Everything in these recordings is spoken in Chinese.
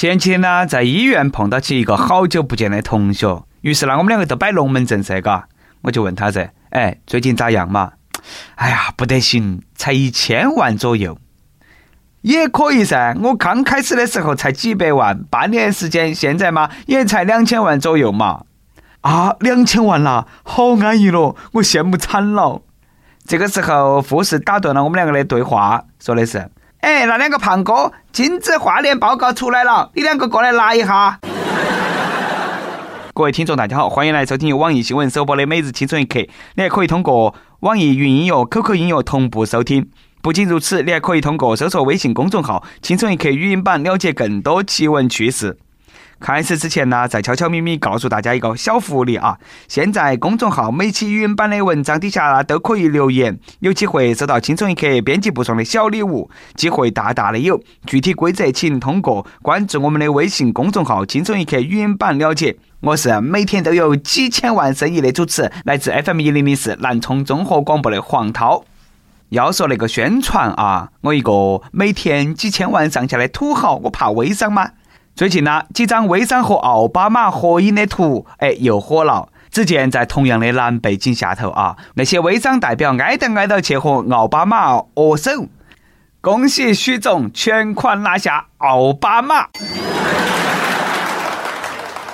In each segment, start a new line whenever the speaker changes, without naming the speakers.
前几天呢，在医院碰到起一个好久不见的同学，于是呢，我们两个都摆龙门阵噻，嘎，我就问他噻，哎，最近咋样嘛？哎呀，不得行，才一千万左右。也可以噻，我刚开始的时候才几百万，半年时间，现在嘛也才两千万左右嘛。
啊，两千万啦，好安逸咯，我羡慕惨了。
这个时候，护士打断了我们两个的对话，说的是：“哎，那两个胖哥，精子化验报告出来了，你两个过来拿一下。”各位听众，大家好，欢迎来收听由网易新闻首播的《每日青春一刻》，你还可以通过网易云音乐、QQ 音乐同步收听。不仅如此，你还可以通过搜索微信公众号“青春一刻”语音版了解更多奇闻趣事。开始之前呢，再悄悄咪咪告诉大家一个小福利啊！现在公众号每期语音版的文章底下呢，都可以留言，有机会收到《青春一刻》编辑部送的小礼物，机会大大的有。具体规则请通过关注我们的微信公众号“青春一刻”语音版了解。我是每天都有几千万生意的主持，来自 FM 一零零四南充综合广播的黄涛。要说那个宣传啊，我一个每天几千万上下的土豪，我怕微商吗？最近呢，几张微商和奥巴马合影的图，哎，又火了。只见在同样的蓝背景下头啊，那些微商代表挨到挨到去和奥巴马握手。恭喜许总全款拿下奥巴马！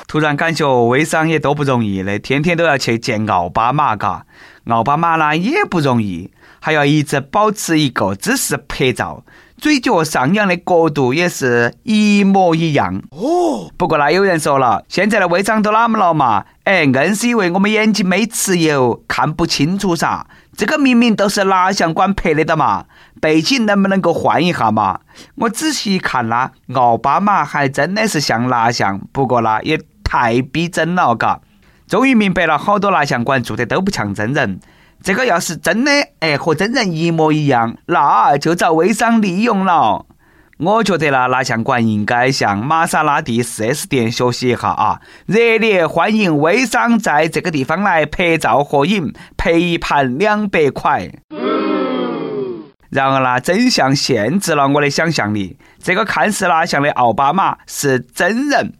突然感觉微商也多不容易的，天天都要去见奥巴马，嘎。奥巴马呢也不容易，还要一直保持一个姿势拍照。嘴角上扬的角度也是一模一样哦。不过呢，有人说了，现在的微商都哪么了嘛？哎，硬是因为我们眼睛没吃油，看不清楚噻。这个明明都是蜡像馆拍的的嘛，背景能不能够换一下嘛？我仔细一看啦，奥巴马还真的是像蜡像，不过呢，也太逼真了，嘎。终于明白了，好多蜡像馆做的都不像真人。这个要是真的，哎，和真人一模一样，那就遭微商利用了。我觉得呢，蜡像馆应该向玛莎拉蒂 4S 店学习一下啊！热烈欢迎微商在这个地方来拍照合影，赔一盘两百块。然而呢，真相限制了我的想象力。这个看似蜡像的奥巴马是真人。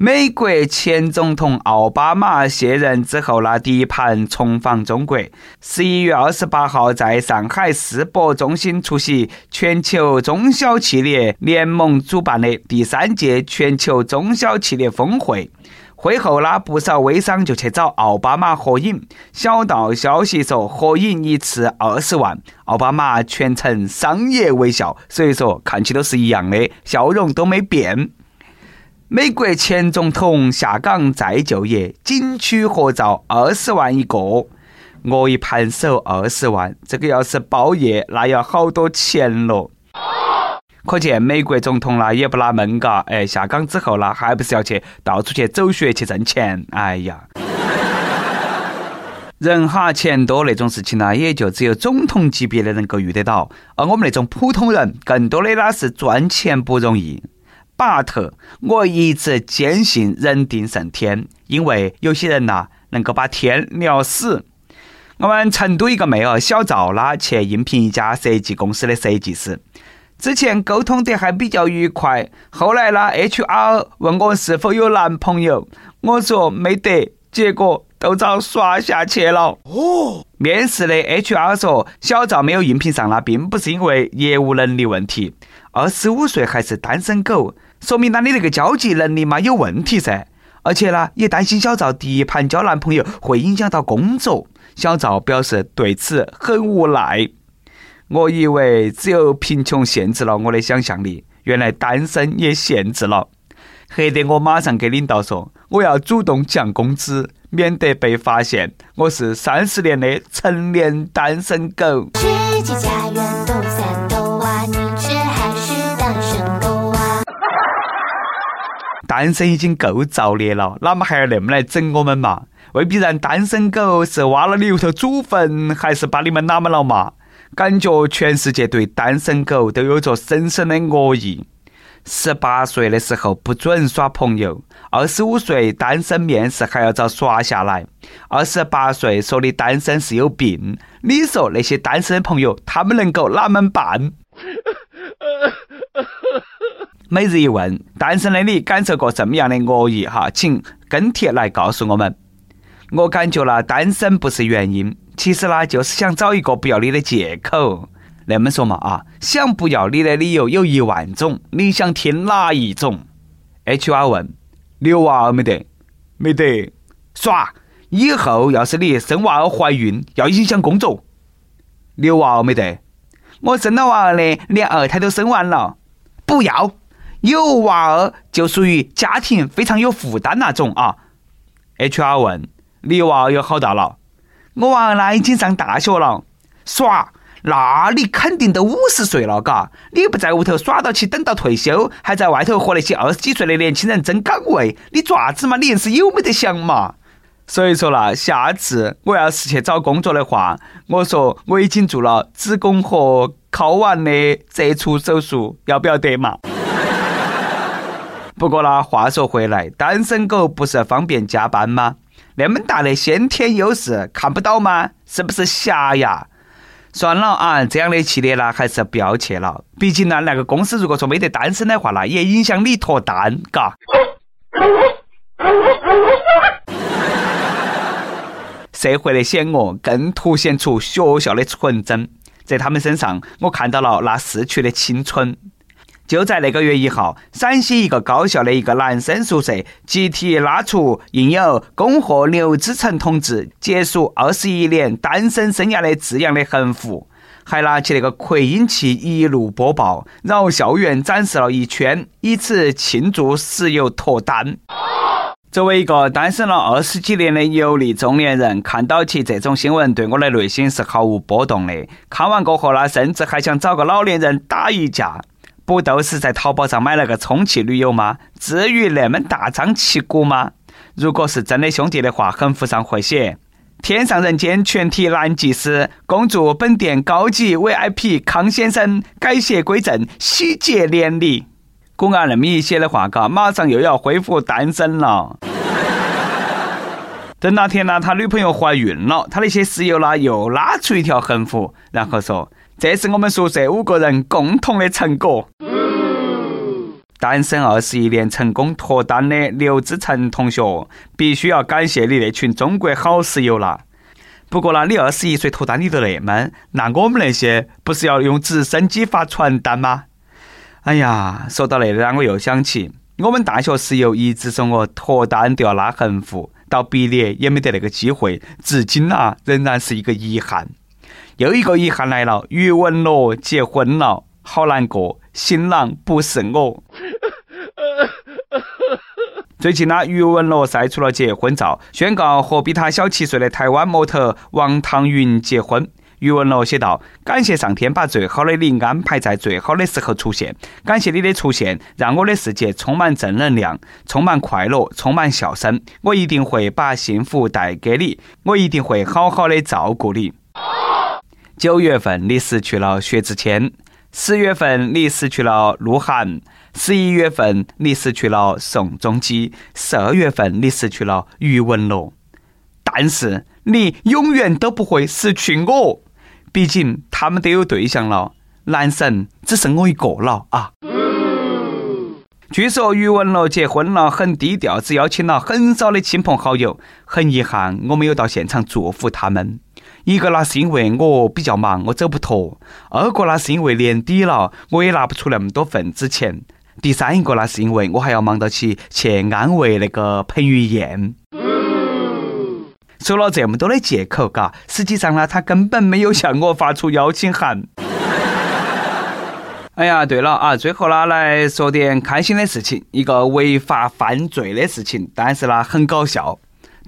美国前总统奥巴马卸任之后，那第一盘重访中国。十一月二十八号，在上海世博中心出席全球中小企业联盟主办的第三届全球中小企业峰会。会后呢，不少微商就去找奥巴马合影。小道消息说，合影一次二十万。奥巴马全程商业微笑，所以说看起都是一样的，笑容都没变。美国前总统下岗再就业，景区合照二十万一个。我一盘手二十万，这个要是包夜，那要好多钱咯。可见美国总统啦也不拉闷嘎，哎，下岗之后啦，还不是要去到处去走穴去挣钱？哎呀，人哈钱多那种事情呢，也就只有总统级别的能够遇得到，而我们那种普通人，更多的那是赚钱不容易。But 我一直坚信人定胜天，因为有些人呐能够把天聊死。我们成都一个妹儿小赵啦，去应聘一家设计公司的设计师，之前沟通得还比较愉快。后来呢，HR 问我是否有男朋友，我说没得，结果都遭刷下去了。哦，面试的 HR 说小赵没有应聘上，那并不是因为业务能力问题，二十五岁还是单身狗。说明那你那个交际能力嘛有问题噻，而且呢也担心小赵第一盘交男朋友会影响到工作。小赵表示对此很无奈。我以为只有贫穷限制了我的想象力，原来单身也限制了。黑得我马上给领导说，我要主动降工资，免得被发现我是三十年的成年单身狗。单身已经够造孽了，哪么还要那么来整我们嘛？未必然单身狗是挖了你屋头祖坟，还是把你们哪么了嘛？感觉全世界对单身狗都有着深深的恶意。十八岁的时候不准耍朋友，二十五岁单身面试还要遭刷下来，二十八岁说你单身是有病，你说那些单身朋友他们能够哪么办？每日一问：单身的你感受过什么样的恶意？哈，请跟帖来告诉我们。我感觉了，单身不是原因，其实呢，就是想找一个不要你的借口。那么说嘛啊，想不要你的理由有一万种，你想听哪一种？HR 问：留娃儿没得？
没得。
耍？以后要是你生娃儿怀孕，要影响工作。
留娃儿没得？
我生了娃儿的，连二胎都生完了。不要。有娃儿就属于家庭非常有负担那种啊。
HR 问：你娃儿有好大了？
我娃儿呢已经上大学了。耍？那你肯定都五十岁了，嘎？你不在屋头耍到起，等到退休，还在外头和那些二十几岁的年轻人争岗位，你爪子嘛？你硬是有没得想嘛？
所以说啦，下次我要是去找工作的话，我说我已经做了子宫和睾丸的摘除手术，要不要得嘛？
不过呢，话说回来，单身狗不是方便加班吗？那么大的先天优势看不到吗？是不是瞎呀？算了啊，这样的系列呢，还是不要去了。毕竟呢，那个公司如果说没得单身的话，那也影响你脱单，嘎。社会的险恶更凸显出学校的纯真，在他们身上，我看到了那逝去的青春。就在那个月一号，陕西一个高校的一个男生宿舍集体拉出印有“恭贺刘志成同志结束二十一年单身生涯”的字样的横幅，还拿起那个扩音器一路播报，绕校园展示了一圈，以此庆祝室友脱单。作为一个单身了二十几年的油腻中年人，看到起这种新闻，对我的内心是毫无波动的。看完过后呢，甚至还想找个老年人打一架。不都是在淘宝上买了个充气女友吗？至于那么大张旗鼓吗？如果是真的兄弟的话，横幅上会写“天上人间全体男技师，恭祝本店高级 VIP 康先生改邪归正，喜结连理”。果按那么一写的话，嘎，马上又要恢复单身了。等哪天呢，他女朋友怀孕了，他那些室友呢，又拉出一条横幅，然后说。这是我们宿舍五个人共同的成果。单身二十一年成功脱单的刘志成同学，必须要感谢你那群中国好室友了。不过呢，你二十一岁脱单你都那么，那我们那些不是要用直升机发传单吗？哎呀，说到那里，我又想起我们大学室友一直说我脱单都要拉横幅，到毕业也没得那个机会，至今啊仍然是一个遗憾。又一个遗憾来了，余文乐结婚了，好难过，新郎不是我。最近呢，余文乐晒出了结婚照，宣告和比他小七岁的台湾模特王唐云结婚。余文乐写道：“感谢上天把最好的你安排在最好的时候出现，感谢你的出现，让我的世界充满正能量，充满快乐，充满笑声。我一定会把幸福带给你，我一定会好好的照顾你。”九月份你失去了薛之谦，十月份你失去了鹿晗，十一月份你失去了宋仲基，十二月份你失去了余文乐，但是你永远都不会失去我，毕竟他们都有对象了，男神只剩我一个了啊！据说余文乐结婚了，很低调，只邀请了很少的亲朋好友，很遗憾我没有到现场祝福他们。一个那是因为我比较忙，我走不脱；二个那是因为年底了，我也拿不出那么多份子钱；第三一个那是因为我还要忙到起去安慰那个彭于晏。说了这么多的借口，嘎，实际上呢，他根本没有向我发出邀请函。哎呀，对了啊，最后呢来说点开心的事情，一个违法犯罪的事情，但是呢很搞笑。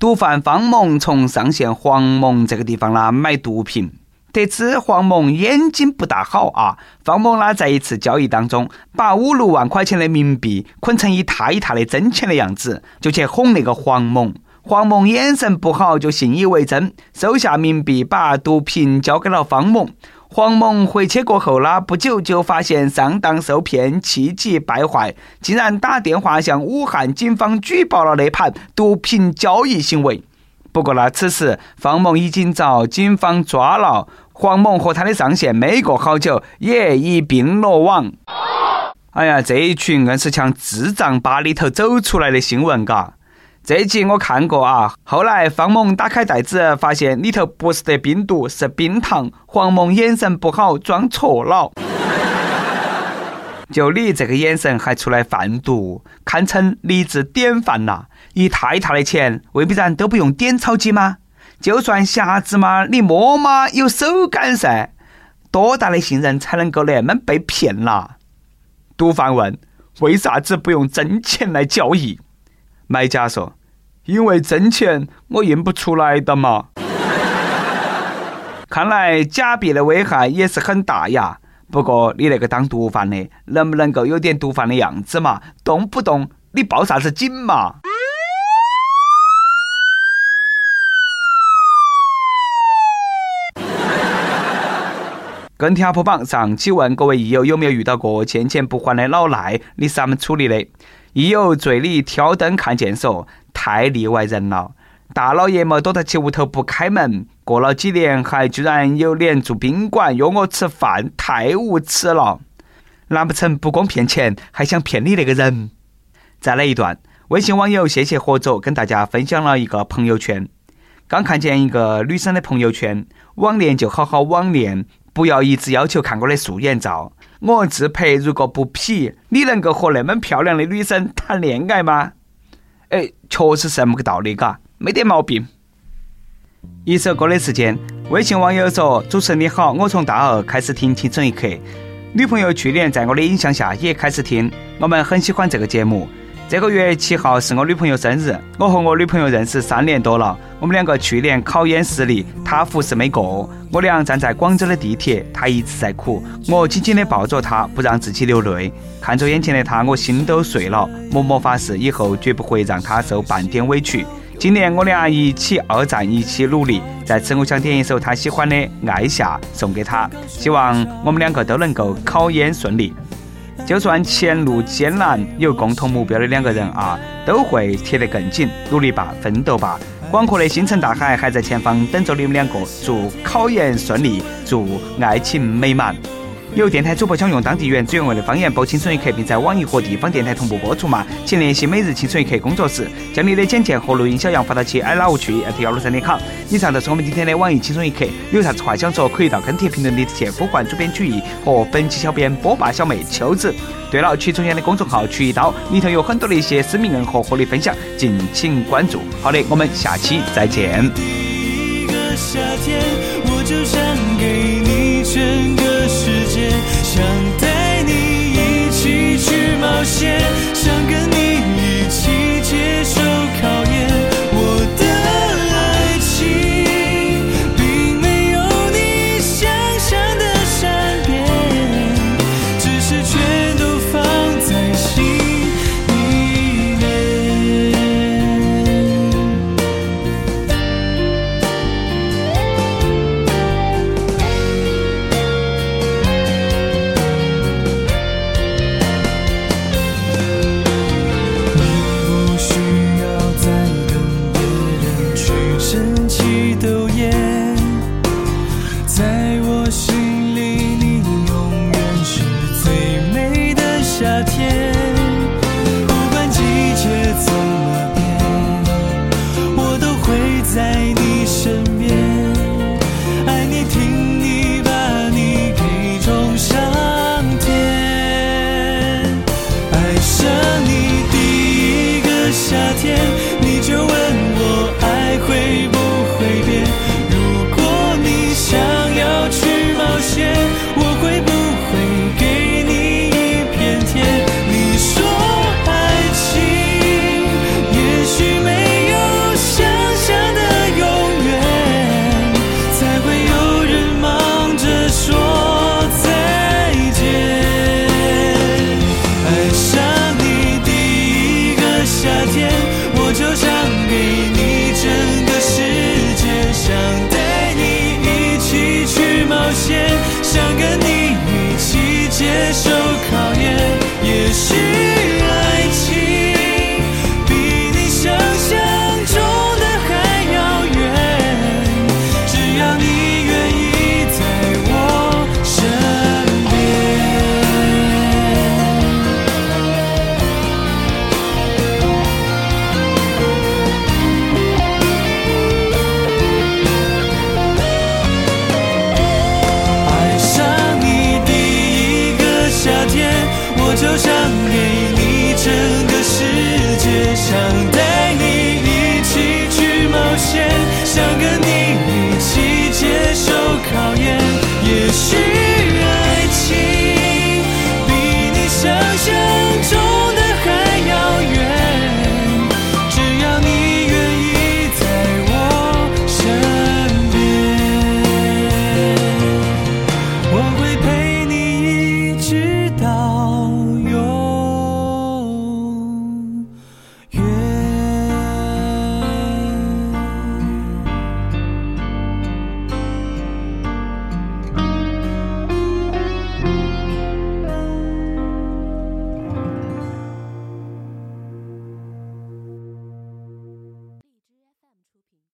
毒贩方某从上线黄某这个地方呢买毒品，得知黄某眼睛不大好啊，方某呢在一次交易当中，把五六万块钱的冥币捆成一沓一沓的真钱的样子，就去哄那个黄某。黄某眼神不好，就信以为真，收下冥币，把毒品交给了方某。黄某回去过后呢，不久就发现上当受骗，气急败坏，竟然打电话向武汉警方举报了那盘毒品交易行为。不过呢，此时方某已经遭警方抓了，黄某和他的上线没过好久也一并落网。哎呀，这一群硬是像智障吧里头走出来的新闻，嘎。这集我看过啊，后来方萌打开袋子，发现里头不是得冰毒，是冰糖。黄萌眼神不好，装错了。就你这个眼神还出来贩毒，堪称励志典范呐！一沓一沓的钱，未必然都不用点钞机吗？就算瞎子嘛，你摸嘛有手感噻。多大的信任才能够那么被骗啦？毒贩问：为啥子不用真钱来交易？买家说：“因为真钱我印不出来的嘛。”看来假币的危害也是很大呀。不过你那个当毒贩的，能不能够有点毒贩的样子嘛？动不动你报啥子警嘛？跟帖破榜上，期问各位益友有没有遇到过欠钱不还的老赖？你是怎么处理的？益友醉里挑灯看剑说：“太例外人了，大老爷们躲在其屋头不开门，过了几年还居然有脸住宾馆约我吃饭，太无耻了！难不成不光骗钱，还想骗你那个人？”再来一段，微信网友谢谢合作跟大家分享了一个朋友圈。刚看见一个女生的朋友圈，网恋就好好网恋，不要一直要求看我的素颜照。我自拍如果不 P，你能够和那么漂亮的女生谈恋爱吗？哎，确实是这么个道理，嘎，没得毛病。一首歌的时间，微信网友说：“主持人你好，我从大二开始听《青春一刻》，女朋友去年在我的影响下也开始听，我们很喜欢这个节目。”这个月七号是我女朋友生日，我和我女朋友认识三年多了。我们两个去年考研失利，她复试没过，我俩站在广州的地铁，她一直在哭，我紧紧的抱着她，不让自己流泪。看着眼前的她，我心都碎了，默默发誓以后绝不会让她受半点委屈。今年我俩一起二战，一起努力。在此，我想点一首她喜欢的《爱夏》送给她，希望我们两个都能够考研顺利。就算前路艰难，有共同目标的两个人啊，都会贴得更紧。努力吧，奋斗吧，广阔的星辰大海还在前方等着你们两个。祝考研顺利，祝爱情美满。有电台主播想用当地原汁原味的方言播《青春一刻》，并在网易和地方电台同步播出吗？请联系每日青春一刻工作室，将你的简介和录音小样发到其 i love 去 at 幺六三点 com。以上就是我们今天的网易青春一刻，有啥子话想说，可以到跟帖评论里直接呼唤主编曲艺和本期小编波霸小妹秋子。对了，曲中间的公众号曲一刀里头有很多的一些私密硬核和你分享，敬请关注。好的，我们下期再见。一个夏天，我就像